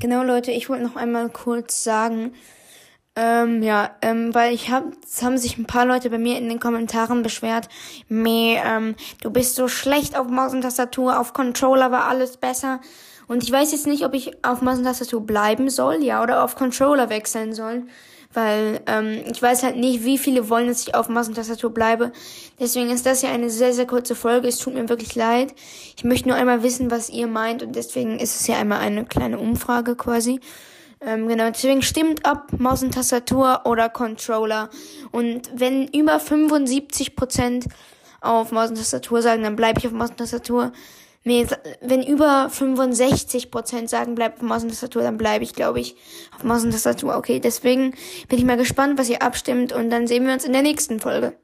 Genau, Leute, ich wollte noch einmal kurz sagen, ähm, ja, ähm, weil ich hab, es haben sich ein paar Leute bei mir in den Kommentaren beschwert, meh, ähm, du bist so schlecht auf Maus und Tastatur, auf Controller war alles besser. Und ich weiß jetzt nicht, ob ich auf Maus und Tastatur bleiben soll, ja, oder auf Controller wechseln soll. Weil ähm, ich weiß halt nicht, wie viele wollen, dass ich auf Maus und Tastatur bleibe. Deswegen ist das ja eine sehr, sehr kurze Folge. Es tut mir wirklich leid. Ich möchte nur einmal wissen, was ihr meint. Und deswegen ist es ja einmal eine kleine Umfrage quasi. Ähm, genau, deswegen stimmt ab, Maus und Tastatur oder Controller. Und wenn über 75% auf Maus und Tastatur sagen, dann bleibe ich auf Maus und Tastatur. Nee, wenn über 65% sagen, bleib auf Maus und Tastatur, dann bleibe ich, glaube ich, auf Maus und Tastatur. Okay, deswegen bin ich mal gespannt, was ihr abstimmt und dann sehen wir uns in der nächsten Folge.